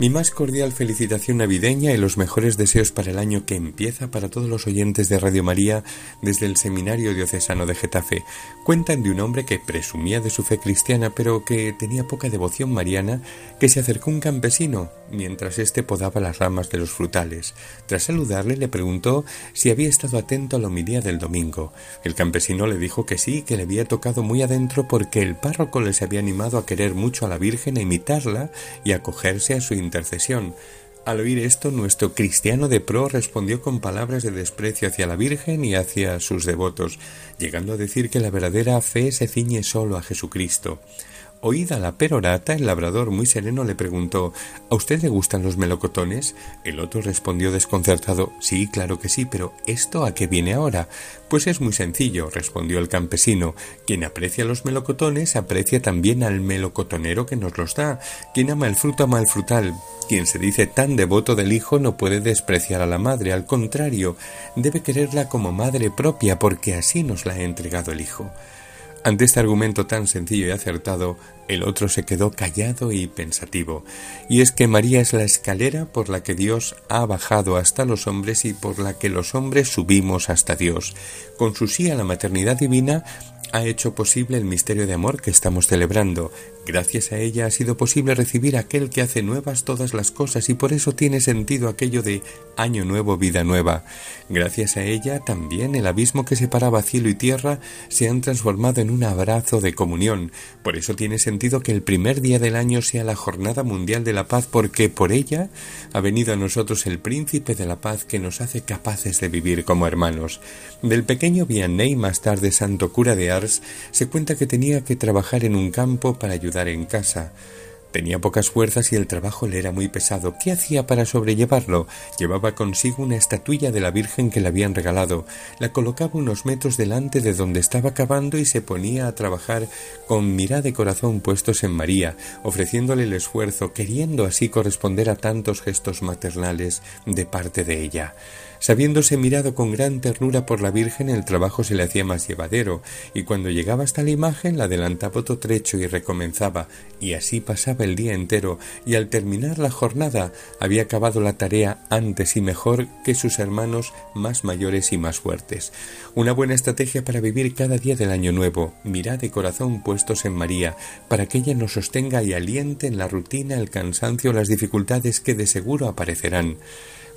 Mi más cordial felicitación navideña y los mejores deseos para el año que empieza para todos los oyentes de Radio María desde el Seminario Diocesano de Getafe. Cuentan de un hombre que presumía de su fe cristiana pero que tenía poca devoción mariana que se acercó un campesino mientras éste podaba las ramas de los frutales. Tras saludarle le preguntó si había estado atento a la homilía del domingo. El campesino le dijo que sí, que le había tocado muy adentro porque el párroco les había animado a querer mucho a la Virgen, a imitarla y a acogerse a su intercesión. Al oír esto, nuestro cristiano de pro respondió con palabras de desprecio hacia la Virgen y hacia sus devotos, llegando a decir que la verdadera fe se ciñe solo a Jesucristo. Oída la perorata, el labrador muy sereno le preguntó ¿A usted le gustan los melocotones? El otro respondió desconcertado Sí, claro que sí, pero ¿esto a qué viene ahora? Pues es muy sencillo, respondió el campesino. Quien aprecia los melocotones aprecia también al melocotonero que nos los da. Quien ama el fruto ama el frutal. Quien se dice tan devoto del hijo no puede despreciar a la madre, al contrario, debe quererla como madre propia porque así nos la ha entregado el hijo. Ante este argumento tan sencillo y acertado, el otro se quedó callado y pensativo. Y es que María es la escalera por la que Dios ha bajado hasta los hombres y por la que los hombres subimos hasta Dios. Con su sí a la maternidad divina, ha hecho posible el misterio de amor que estamos celebrando. Gracias a ella ha sido posible recibir aquel que hace nuevas todas las cosas y por eso tiene sentido aquello de año nuevo, vida nueva. Gracias a ella también el abismo que separaba cielo y tierra se han transformado en un abrazo de comunión. Por eso tiene sentido que el primer día del año sea la Jornada Mundial de la Paz porque por ella ha venido a nosotros el príncipe de la paz que nos hace capaces de vivir como hermanos. Del pequeño Vianney, más tarde santo cura de se cuenta que tenía que trabajar en un campo para ayudar en casa. Tenía pocas fuerzas y el trabajo le era muy pesado. ¿Qué hacía para sobrellevarlo? Llevaba consigo una estatuilla de la Virgen que le habían regalado. La colocaba unos metros delante de donde estaba cavando y se ponía a trabajar con mirada de corazón puestos en María, ofreciéndole el esfuerzo, queriendo así corresponder a tantos gestos maternales de parte de ella. Sabiéndose mirado con gran ternura por la Virgen, el trabajo se le hacía más llevadero, y cuando llegaba hasta la imagen la adelantaba otro trecho y recomenzaba, y así el día entero, y al terminar la jornada había acabado la tarea antes y mejor que sus hermanos más mayores y más fuertes. Una buena estrategia para vivir cada día del año nuevo, mirad de corazón puestos en María, para que ella nos sostenga y aliente en la rutina, el cansancio, las dificultades que de seguro aparecerán.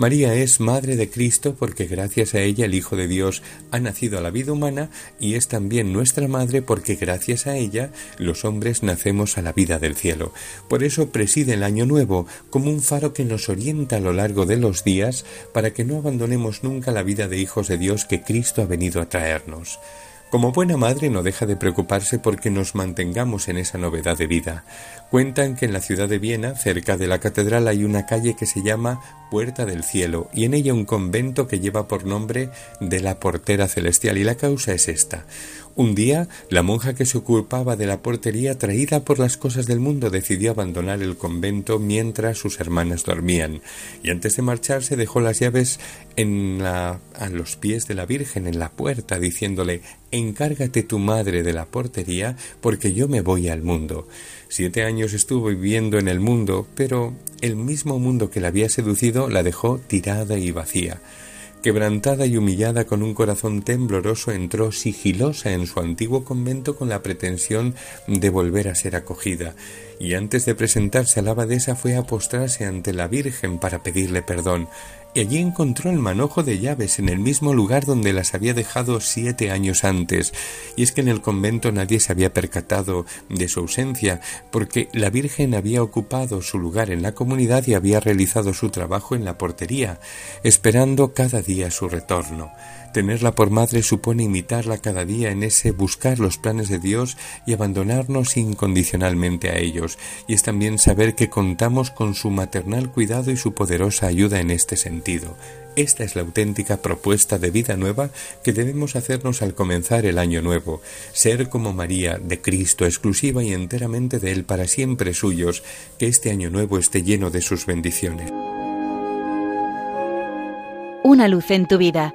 María es Madre de Cristo porque gracias a ella el Hijo de Dios ha nacido a la vida humana y es también nuestra Madre porque gracias a ella los hombres nacemos a la vida del cielo. Por eso preside el Año Nuevo como un faro que nos orienta a lo largo de los días para que no abandonemos nunca la vida de hijos de Dios que Cristo ha venido a traernos. Como buena madre no deja de preocuparse porque nos mantengamos en esa novedad de vida. Cuentan que en la ciudad de Viena, cerca de la catedral, hay una calle que se llama Puerta del Cielo y en ella un convento que lleva por nombre de la Portera Celestial y la causa es esta. Un día, la monja que se ocupaba de la portería, traída por las cosas del mundo, decidió abandonar el convento mientras sus hermanas dormían, y antes de marcharse dejó las llaves en a los pies de la Virgen en la puerta, diciéndole Encárgate tu madre de la portería, porque yo me voy al mundo. Siete años estuvo viviendo en el mundo, pero el mismo mundo que la había seducido la dejó tirada y vacía. Quebrantada y humillada con un corazón tembloroso, entró sigilosa en su antiguo convento con la pretensión de volver a ser acogida, y antes de presentarse a la abadesa fue a postrarse ante la Virgen para pedirle perdón, y allí encontró el manojo de llaves en el mismo lugar donde las había dejado siete años antes, y es que en el convento nadie se había percatado de su ausencia, porque la Virgen había ocupado su lugar en la comunidad y había realizado su trabajo en la portería, esperando cada día su retorno. Tenerla por madre supone imitarla cada día en ese buscar los planes de Dios y abandonarnos incondicionalmente a ellos, y es también saber que contamos con su maternal cuidado y su poderosa ayuda en este sentido. Esta es la auténtica propuesta de vida nueva que debemos hacernos al comenzar el año nuevo, ser como María, de Cristo, exclusiva y enteramente de Él para siempre suyos, que este año nuevo esté lleno de sus bendiciones. Una luz en tu vida